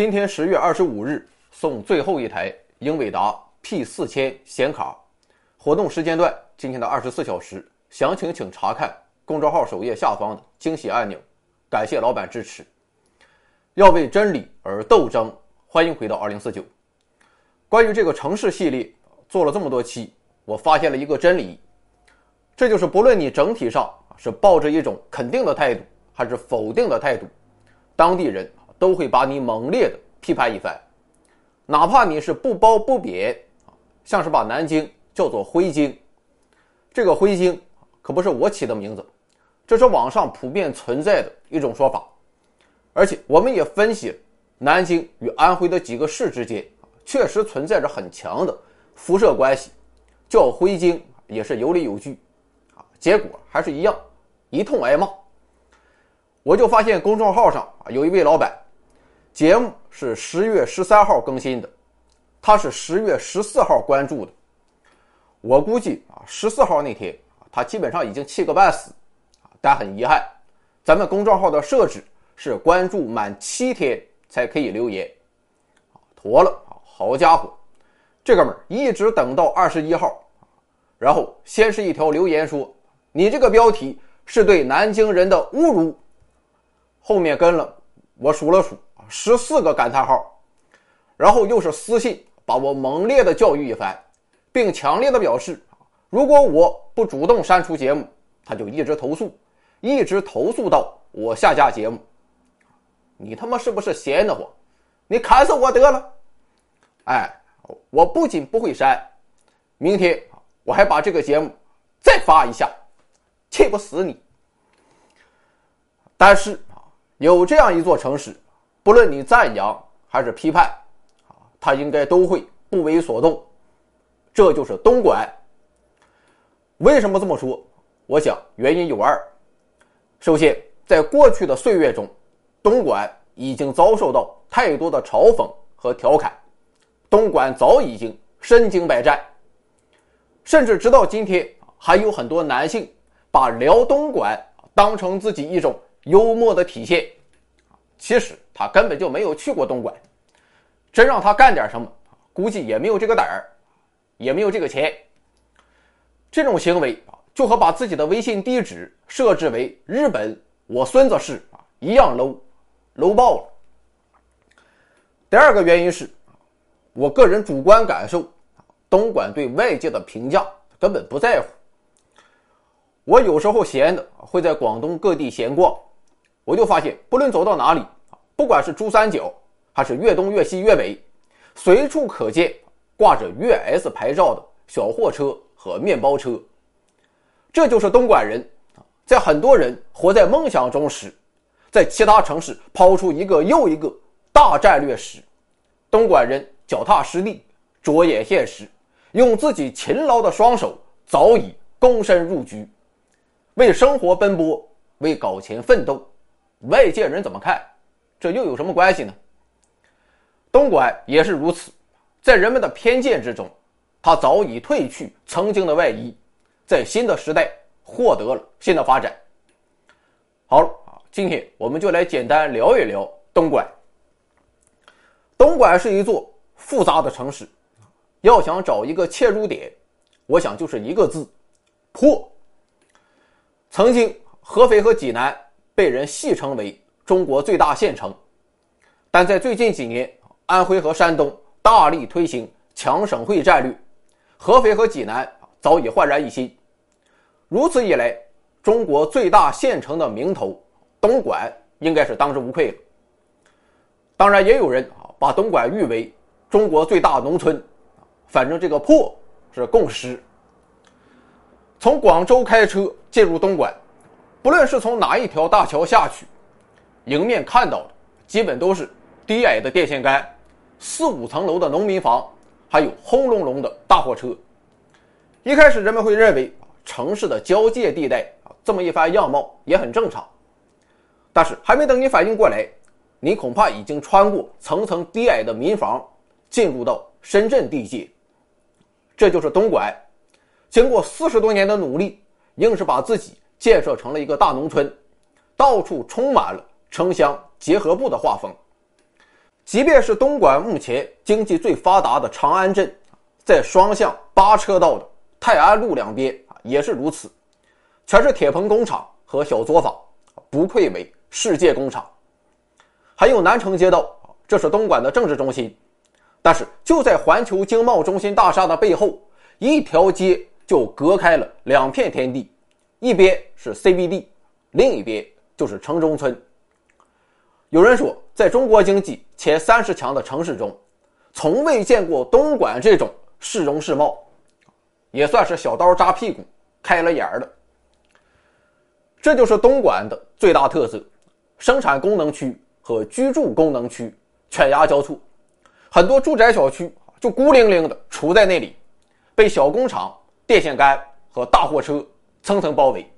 今天十月二十五日送最后一台英伟达 P 四千显卡，活动时间段今天的二十四小时，详情请查看公众号首页下方的惊喜按钮。感谢老板支持，要为真理而斗争。欢迎回到二零四九。关于这个城市系列做了这么多期，我发现了一个真理，这就是不论你整体上是抱着一种肯定的态度，还是否定的态度，当地人都会把你猛烈的批判一番，哪怕你是不褒不贬，像是把南京叫做灰京，这个灰京可不是我起的名字。这是网上普遍存在的一种说法，而且我们也分析，南京与安徽的几个市之间确实存在着很强的辐射关系，叫徽京也是有理有据，啊，结果还是一样，一通挨骂。我就发现公众号上有一位老板，节目是十月十三号更新的，他是十月十四号关注的，我估计啊十四号那天他基本上已经气个半死。但很遗憾，咱们公众号的设置是关注满七天才可以留言，妥了好家伙，这哥们儿一直等到二十一号，然后先是一条留言说：“你这个标题是对南京人的侮辱。”后面跟了我数了数十四个感叹号，然后又是私信把我猛烈的教育一番，并强烈的表示，如果我不主动删除节目，他就一直投诉。一直投诉到我下架节目，你他妈是不是闲得慌？你砍死我得了！哎，我不仅不会删，明天我还把这个节目再发一下，气不死你！但是啊，有这样一座城市，不论你赞扬还是批判，啊，他应该都会不为所动。这就是东莞。为什么这么说？我想原因有二。首先，在过去的岁月中，东莞已经遭受到太多的嘲讽和调侃，东莞早已经身经百战，甚至直到今天，还有很多男性把聊东莞当成自己一种幽默的体现。其实他根本就没有去过东莞，真让他干点什么，估计也没有这个胆儿，也没有这个钱。这种行为啊。就和把自己的微信地址设置为日本我孙子市啊一样 low，low 爆了。第二个原因是，我个人主观感受，东莞对外界的评价根本不在乎。我有时候闲的会在广东各地闲逛，我就发现，不论走到哪里不管是珠三角还是粤东、粤西、粤北，随处可见挂着粤 S 牌照的小货车和面包车。这就是东莞人，在很多人活在梦想中时，在其他城市抛出一个又一个大战略时，东莞人脚踏实地，着眼现实，用自己勤劳的双手早已躬身入局，为生活奔波，为搞钱奋斗。外界人怎么看？这又有什么关系呢？东莞也是如此，在人们的偏见之中，他早已褪去曾经的外衣。在新的时代获得了新的发展。好了啊，今天我们就来简单聊一聊东莞。东莞是一座复杂的城市，要想找一个切入点，我想就是一个字：破。曾经合肥和济南被人戏称为中国最大县城，但在最近几年，安徽和山东大力推行强省会战略，合肥和济南早已焕然一新。如此一来，中国最大县城的名头东莞应该是当之无愧了。当然，也有人啊把东莞誉为中国最大农村，反正这个“破”是共识。从广州开车进入东莞，不论是从哪一条大桥下去，迎面看到的基本都是低矮的电线杆、四五层楼的农民房，还有轰隆隆的大货车。一开始，人们会认为。城市的交界地带啊，这么一番样貌也很正常。但是还没等你反应过来，你恐怕已经穿过层层低矮的民房，进入到深圳地界。这就是东莞，经过四十多年的努力，硬是把自己建设成了一个大农村，到处充满了城乡结合部的画风。即便是东莞目前经济最发达的长安镇，在双向八车道的泰安路两边也是如此，全是铁棚工厂和小作坊，不愧为世界工厂。还有南城街道，这是东莞的政治中心，但是就在环球经贸中心大厦的背后，一条街就隔开了两片天地，一边是 CBD，另一边就是城中村。有人说，在中国经济前三十强的城市中，从未见过东莞这种市容市貌，也算是小刀扎屁股开了眼儿的。这就是东莞的最大特色：生产功能区和居住功能区犬牙交错，很多住宅小区就孤零零的杵在那里，被小工厂、电线杆和大货车层层包围。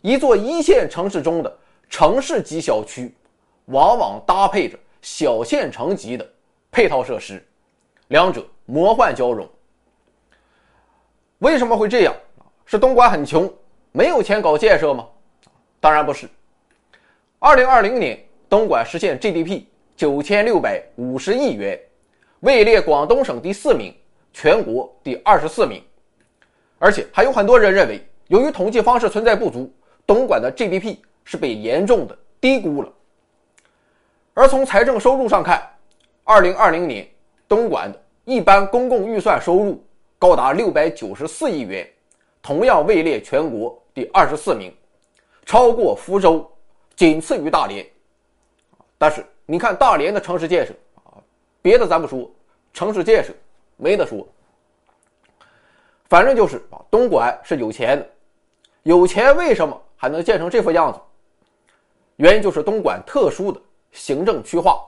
一座一线城市中的城市级小区。往往搭配着小县城级的配套设施，两者魔幻交融。为什么会这样？是东莞很穷，没有钱搞建设吗？当然不是。二零二零年，东莞实现 GDP 九千六百五十亿元，位列广东省第四名，全国第二十四名。而且还有很多人认为，由于统计方式存在不足，东莞的 GDP 是被严重的低估了。而从财政收入上看，二零二零年东莞的一般公共预算收入高达六百九十四亿元，同样位列全国第二十四名，超过福州，仅次于大连。但是你看大连的城市建设啊，别的咱不说，城市建设没得说。反正就是啊，东莞是有钱的，有钱为什么还能建成这副样子？原因就是东莞特殊的。行政区划，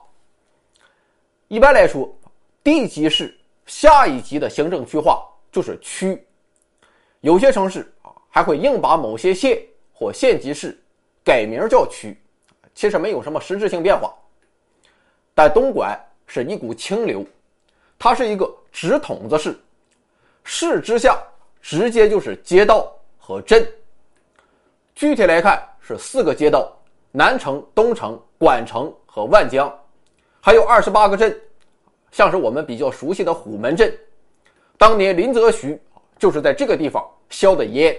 一般来说，地级市下一级的行政区划就是区。有些城市啊，还会硬把某些县或县级市改名叫区，其实没有什么实质性变化。但东莞是一股清流，它是一个直筒子市，市之下直接就是街道和镇。具体来看是四个街道：南城、东城、莞城。和万江，还有二十八个镇，像是我们比较熟悉的虎门镇，当年林则徐就是在这个地方消的烟，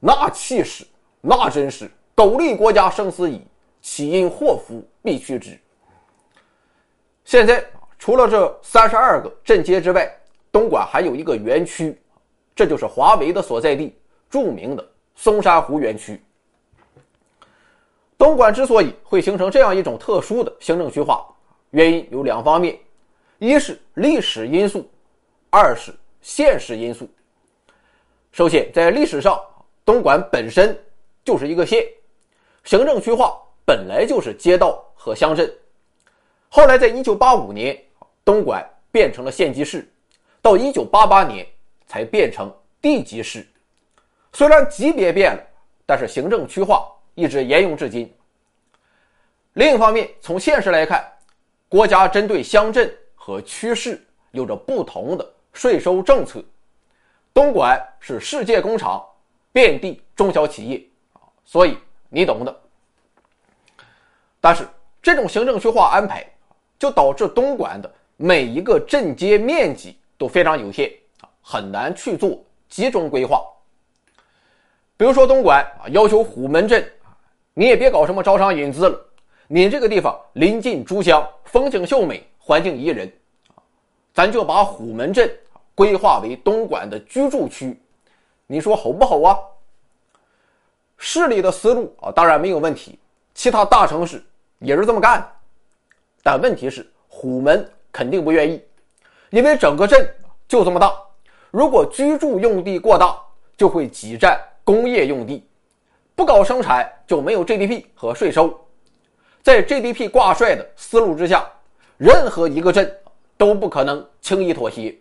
那气势，那真是苟利国家生死以，岂因祸福避趋之。现在除了这三十二个镇街之外，东莞还有一个园区，这就是华为的所在地，著名的松山湖园区。东莞之所以会形成这样一种特殊的行政区划，原因有两方面：一是历史因素，二是现实因素。首先，在历史上，东莞本身就是一个县，行政区划本来就是街道和乡镇。后来，在1985年，东莞变成了县级市，到1988年才变成地级市。虽然级别变了，但是行政区划。一直沿用至今。另一方面，从现实来看，国家针对乡镇和区市有着不同的税收政策。东莞是世界工厂，遍地中小企业，所以你懂的。但是这种行政区划安排，就导致东莞的每一个镇街面积都非常有限，很难去做集中规划。比如说东莞啊，要求虎门镇。你也别搞什么招商引资了，你这个地方临近珠江，风景秀美，环境宜人，咱就把虎门镇规划为东莞的居住区，你说好不好啊？市里的思路啊，当然没有问题，其他大城市也是这么干，但问题是虎门肯定不愿意，因为整个镇就这么大，如果居住用地过大，就会挤占工业用地。不搞生产就没有 GDP 和税收，在 GDP 挂帅的思路之下，任何一个镇都不可能轻易妥协。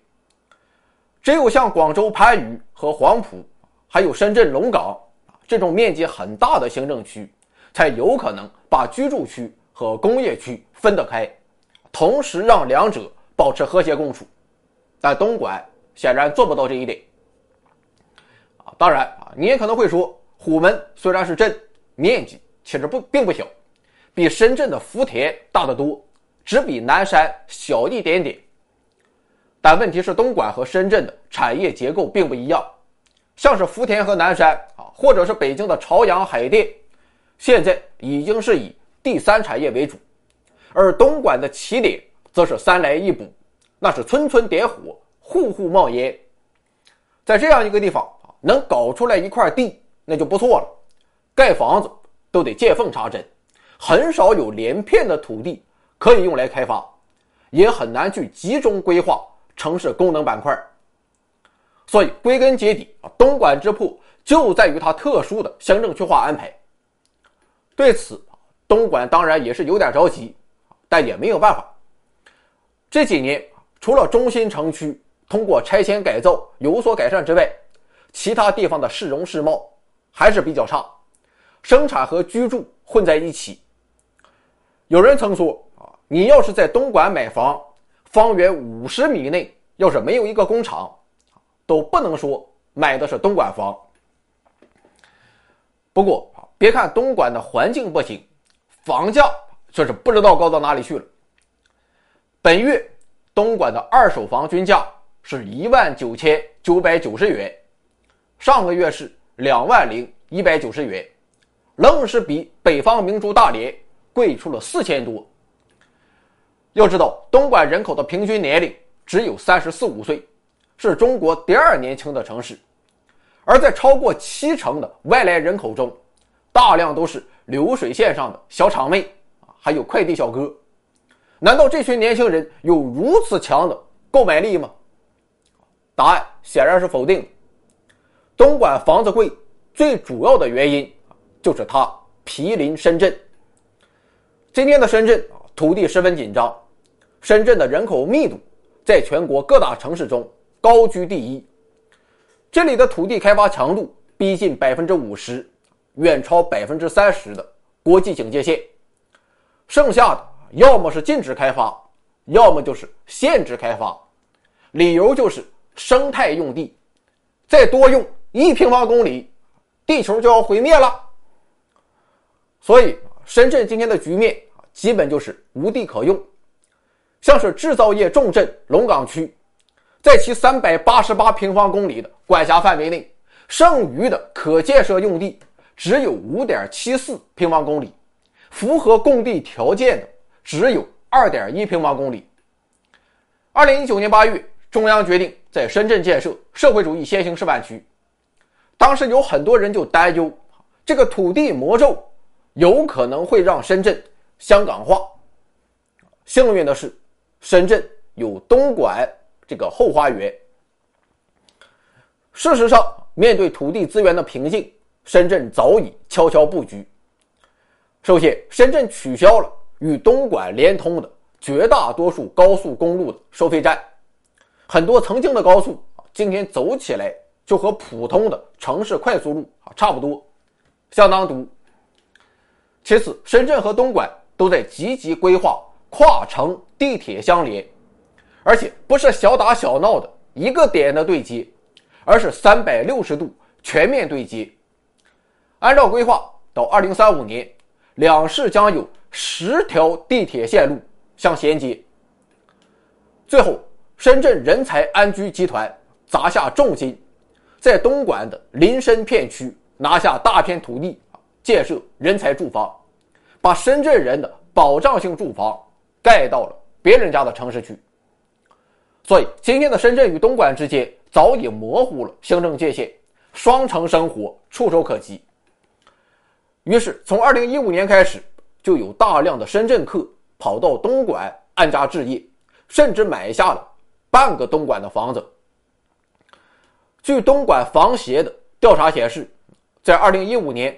只有像广州番禺和黄埔，还有深圳龙岗这种面积很大的行政区，才有可能把居住区和工业区分得开，同时让两者保持和谐共处。但东莞显然做不到这一点。啊，当然，你也可能会说。虎门虽然是镇，面积其实不并不小，比深圳的福田大得多，只比南山小一点点。但问题是，东莞和深圳的产业结构并不一样，像是福田和南山啊，或者是北京的朝阳、海淀，现在已经是以第三产业为主，而东莞的起点则是三来一补，那是村村点火，户户冒烟。在这样一个地方，能搞出来一块地，那就不错了。盖房子都得见缝插针，很少有连片的土地可以用来开发，也很难去集中规划。城市功能板块，所以归根结底啊，东莞之破就在于它特殊的乡镇区划安排。对此，东莞当然也是有点着急，但也没有办法。这几年，除了中心城区通过拆迁改造有所改善之外，其他地方的市容市貌还是比较差，生产和居住混在一起。有人曾说啊，你要是在东莞买房。方圆五十米内，要是没有一个工厂，都不能说买的是东莞房。不过别看东莞的环境不行，房价却是不知道高到哪里去了。本月东莞的二手房均价是一万九千九百九十元，上个月是两万零一百九十元，愣是比北方明珠大连贵出了四千多。要知道，东莞人口的平均年龄只有三十四五岁，是中国第二年轻的城市。而在超过七成的外来人口中，大量都是流水线上的小厂妹，还有快递小哥。难道这群年轻人有如此强的购买力吗？答案显然是否定。东莞房子贵，最主要的原因就是它毗邻深圳。今天的深圳啊，土地十分紧张。深圳的人口密度在全国各大城市中高居第一，这里的土地开发强度逼近百分之五十，远超百分之三十的国际警戒线。剩下的要么是禁止开发，要么就是限制开发，理由就是生态用地，再多用一平方公里，地球就要毁灭了。所以，深圳今天的局面基本就是无地可用。像是制造业重镇龙岗区，在其三百八十八平方公里的管辖范围内，剩余的可建设用地只有五点七四平方公里，符合供地条件的只有二点一平方公里。二零一九年八月，中央决定在深圳建设社会主义先行示范区，当时有很多人就担忧，这个土地魔咒有可能会让深圳香港化。幸运的是。深圳有东莞这个后花园。事实上，面对土地资源的瓶颈，深圳早已悄悄布局。首先，深圳取消了与东莞连通的绝大多数高速公路的收费站，很多曾经的高速，今天走起来就和普通的城市快速路啊差不多，相当堵。其次，深圳和东莞都在积极规划。跨城地铁相连，而且不是小打小闹的一个点的对接，而是三百六十度全面对接。按照规划，到二零三五年，两市将有十条地铁线路相衔接。最后，深圳人才安居集团砸下重金，在东莞的林深片区拿下大片土地，建设人才住房，把深圳人的保障性住房。盖到了别人家的城市去，所以今天的深圳与东莞之间早已模糊了行政界限，双城生活触手可及。于是，从二零一五年开始，就有大量的深圳客跑到东莞安家置业，甚至买下了半个东莞的房子。据东莞房协的调查显示，在二零一五年，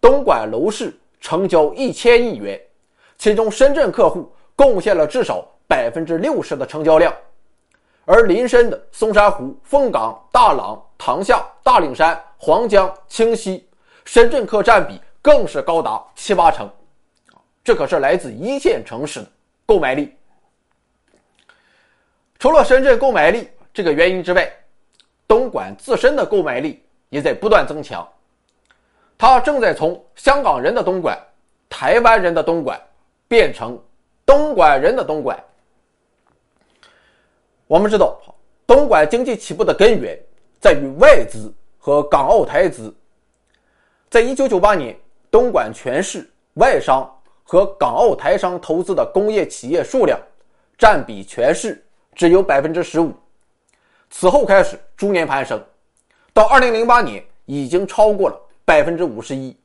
东莞楼市成交一千亿元，其中深圳客户。贡献了至少百分之六十的成交量，而林深的松山湖、凤岗、大朗、塘厦、大岭山、黄江、清溪，深圳客占比更是高达七八成，这可是来自一线城市的购买力。除了深圳购买力这个原因之外，东莞自身的购买力也在不断增强，它正在从香港人的东莞、台湾人的东莞变成。东莞人的东莞。我们知道，东莞经济起步的根源在于外资和港澳台资。在一九九八年，东莞全市外商和港澳台商投资的工业企业数量占比全市只有百分之十五，此后开始逐年攀升，到二零零八年已经超过了百分之五十一。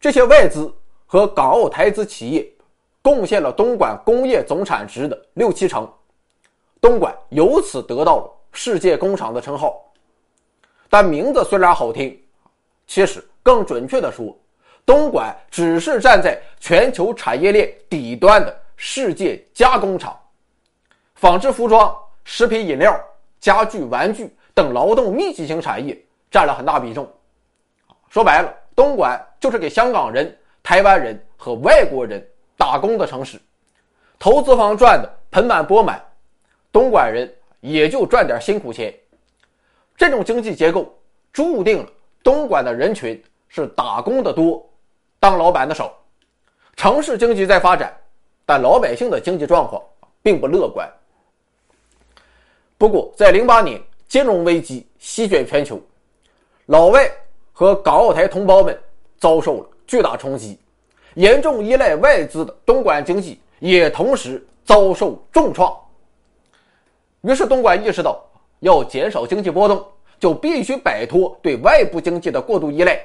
这些外资和港澳台资企业贡献了东莞工业总产值的六七成。东莞由此得到了“世界工厂”的称号，但名字虽然好听，其实更准确的说，东莞只是站在全球产业链底端的世界加工厂，纺织服装、食品饮料、家具玩具等劳动密集型产业占了很大比重。说白了，东莞就是给香港人、台湾人和外国人打工的城市，投资方赚的盆满钵满。东莞人也就赚点辛苦钱，这种经济结构注定了东莞的人群是打工的多，当老板的少。城市经济在发展，但老百姓的经济状况并不乐观。不过，在零八年金融危机席卷全球，老外和港澳台同胞们遭受了巨大冲击，严重依赖外资的东莞经济也同时遭受重创。于是，东莞意识到要减少经济波动，就必须摆脱对外部经济的过度依赖。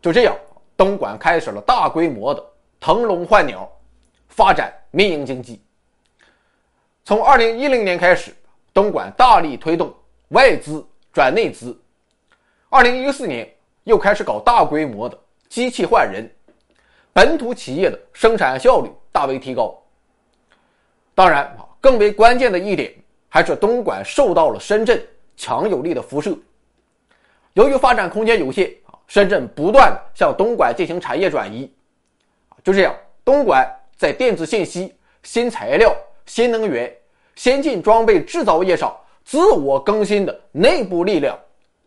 就这样，东莞开始了大规模的腾笼换鸟，发展民营经济。从2010年开始，东莞大力推动外资转内资。2014年又开始搞大规模的机器换人，本土企业的生产效率大为提高。当然啊。更为关键的一点，还是东莞受到了深圳强有力的辐射。由于发展空间有限啊，深圳不断向东莞进行产业转移。就这样，东莞在电子信息、新材料、新能源、先进装备制造业上自我更新的内部力量，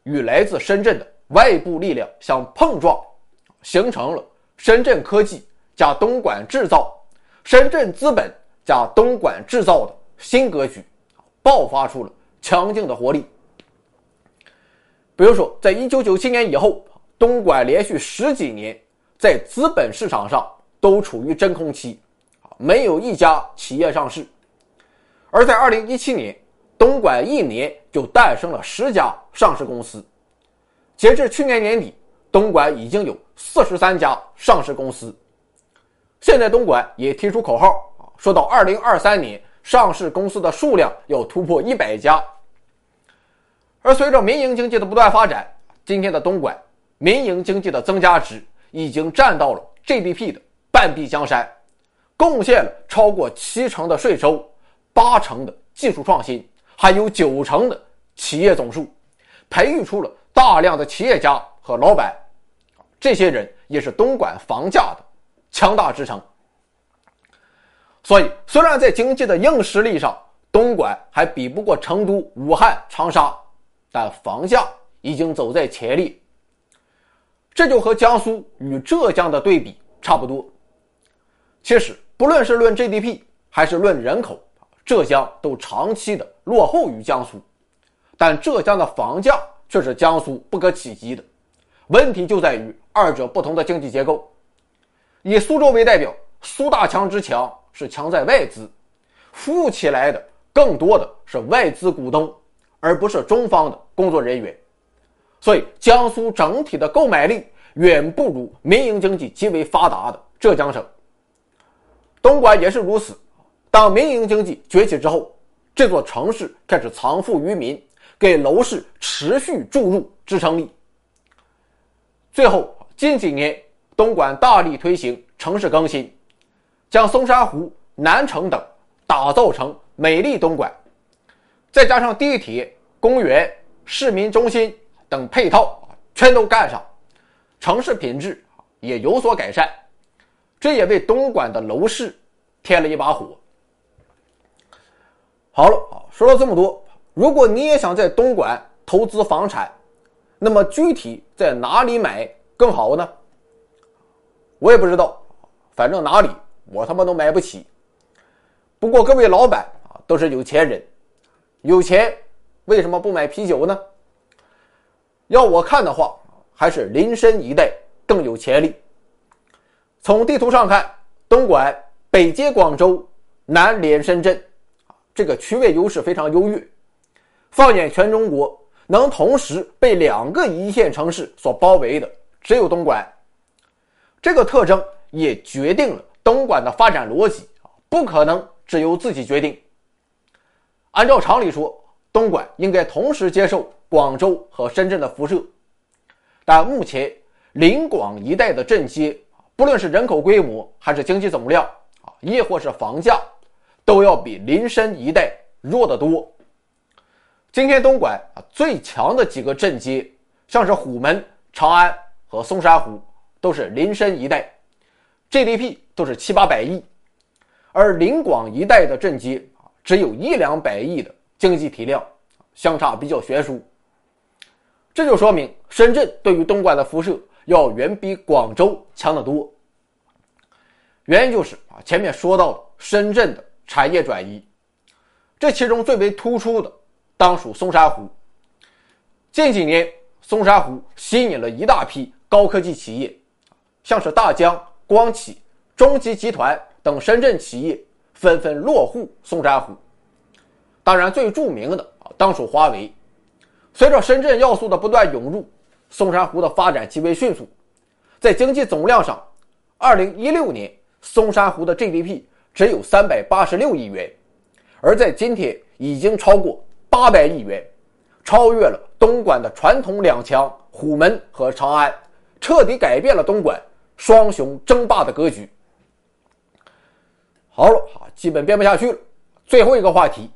与来自深圳的外部力量相碰撞，形成了深圳科技加东莞制造、深圳资本。加东莞制造的新格局，爆发出了强劲的活力。比如说，在一九九七年以后，东莞连续十几年在资本市场上都处于真空期，没有一家企业上市。而在二零一七年，东莞一年就诞生了十家上市公司。截至去年年底，东莞已经有四十三家上市公司。现在，东莞也提出口号啊。说到二零二三年，上市公司的数量要突破一百家。而随着民营经济的不断发展，今天的东莞民营经济的增加值已经占到了 GDP 的半壁江山，贡献了超过七成的税收、八成的技术创新，还有九成的企业总数，培育出了大量的企业家和老板。这些人也是东莞房价的强大支撑。所以，虽然在经济的硬实力上，东莞还比不过成都、武汉、长沙，但房价已经走在前列。这就和江苏与浙江的对比差不多。其实，不论是论 GDP 还是论人口，浙江都长期的落后于江苏，但浙江的房价却是江苏不可企及的。问题就在于二者不同的经济结构。以苏州为代表，苏大强之强。是强在外资，富起来的更多的是外资股东，而不是中方的工作人员。所以，江苏整体的购买力远不如民营经济极为发达的浙江省。东莞也是如此。当民营经济崛起之后，这座城市开始藏富于民，给楼市持续注入支撑力。最后，近几年东莞大力推行城市更新。将松山湖、南城等打造成美丽东莞，再加上地铁、公园、市民中心等配套全都干上，城市品质也有所改善，这也为东莞的楼市添了一把火。好了，说了这么多，如果你也想在东莞投资房产，那么具体在哪里买更好呢？我也不知道，反正哪里。我他妈都买不起。不过各位老板啊，都是有钱人，有钱为什么不买啤酒呢？要我看的话，还是林深一带更有潜力。从地图上看，东莞北接广州，南连深圳，这个区位优势非常优越。放眼全中国，能同时被两个一线城市所包围的，只有东莞。这个特征也决定了东莞的发展逻辑，不可能只由自己决定。按照常理说，东莞应该同时接受广州和深圳的辐射，但目前临广一带的镇街。不论是人口规模还是经济总量啊，亦或是房价，都要比林深一带弱得多。今天东莞啊最强的几个镇街，像是虎门、长安和松山湖，都是林深一带，GDP 都是七八百亿，而临广一带的镇街啊只有一两百亿的经济体量，相差比较悬殊。这就说明深圳对于东莞的辐射。要远比广州强得多。原因就是啊，前面说到了深圳的产业转移，这其中最为突出的当属松山湖。近几年，松山湖吸引了一大批高科技企业，像是大疆、光启、中集集团等深圳企业纷纷落户松山湖。当然，最著名的啊，当属华为。随着深圳要素的不断涌入。松山湖的发展极为迅速，在经济总量上，二零一六年松山湖的 GDP 只有三百八十六亿元，而在今天已经超过八百亿元，超越了东莞的传统两强虎门和长安，彻底改变了东莞双雄争霸的格局。好了，基本编不下去了。最后一个话题，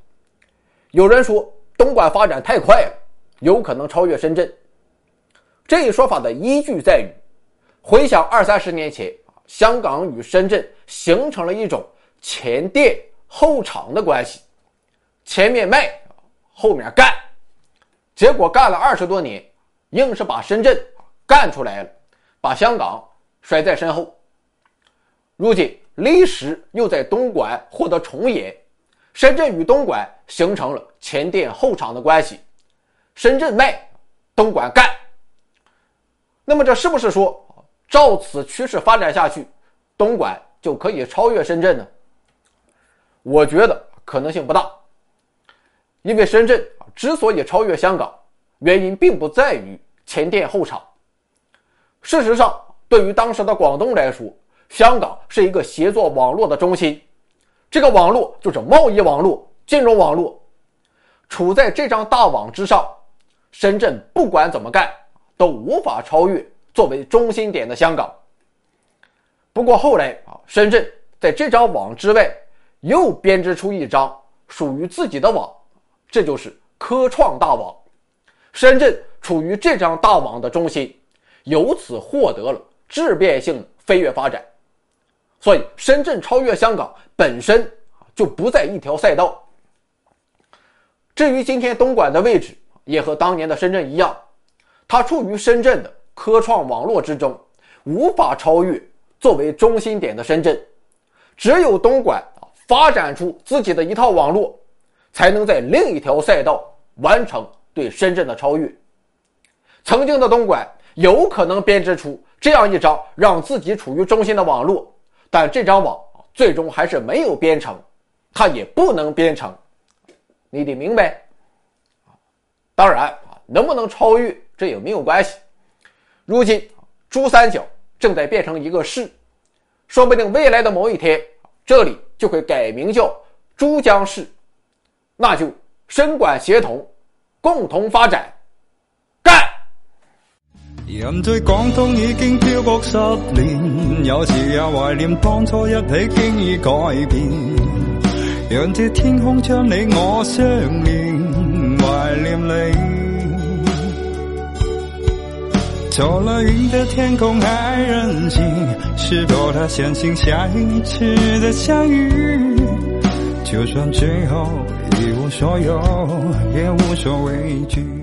有人说东莞发展太快了，有可能超越深圳。这一说法的依据在于，回想二三十年前，香港与深圳形成了一种前店后厂的关系，前面卖，后面干，结果干了二十多年，硬是把深圳干出来了，把香港甩在身后。如今历史又在东莞获得重演，深圳与东莞形成了前店后厂的关系，深圳卖，东莞干。那么这是不是说，照此趋势发展下去，东莞就可以超越深圳呢？我觉得可能性不大，因为深圳之所以超越香港，原因并不在于前店后厂。事实上，对于当时的广东来说，香港是一个协作网络的中心，这个网络就是贸易网络、金融网络，处在这张大网之上，深圳不管怎么干。都无法超越作为中心点的香港。不过后来啊，深圳在这张网之外又编织出一张属于自己的网，这就是科创大网。深圳处于这张大网的中心，由此获得了质变性的飞跃发展。所以，深圳超越香港本身就不在一条赛道。至于今天东莞的位置，也和当年的深圳一样。它处于深圳的科创网络之中，无法超越作为中心点的深圳。只有东莞发展出自己的一套网络，才能在另一条赛道完成对深圳的超越。曾经的东莞有可能编织出这样一张让自己处于中心的网络，但这张网最终还是没有编成，它也不能编成。你得明白。当然啊，能不能超越？这也没有关系。如今，珠三角正在变成一个市，说不定未来的某一天，这里就会改名叫珠江市，那就深管协同，共同发展，干！人在广东已经漂泊十年，有时也怀念当初一起经已改变，让这天空将你我相连，怀念你。走了云的天空还任性，是否他相信下一次的相遇？就算最后一无所有，也无所畏惧。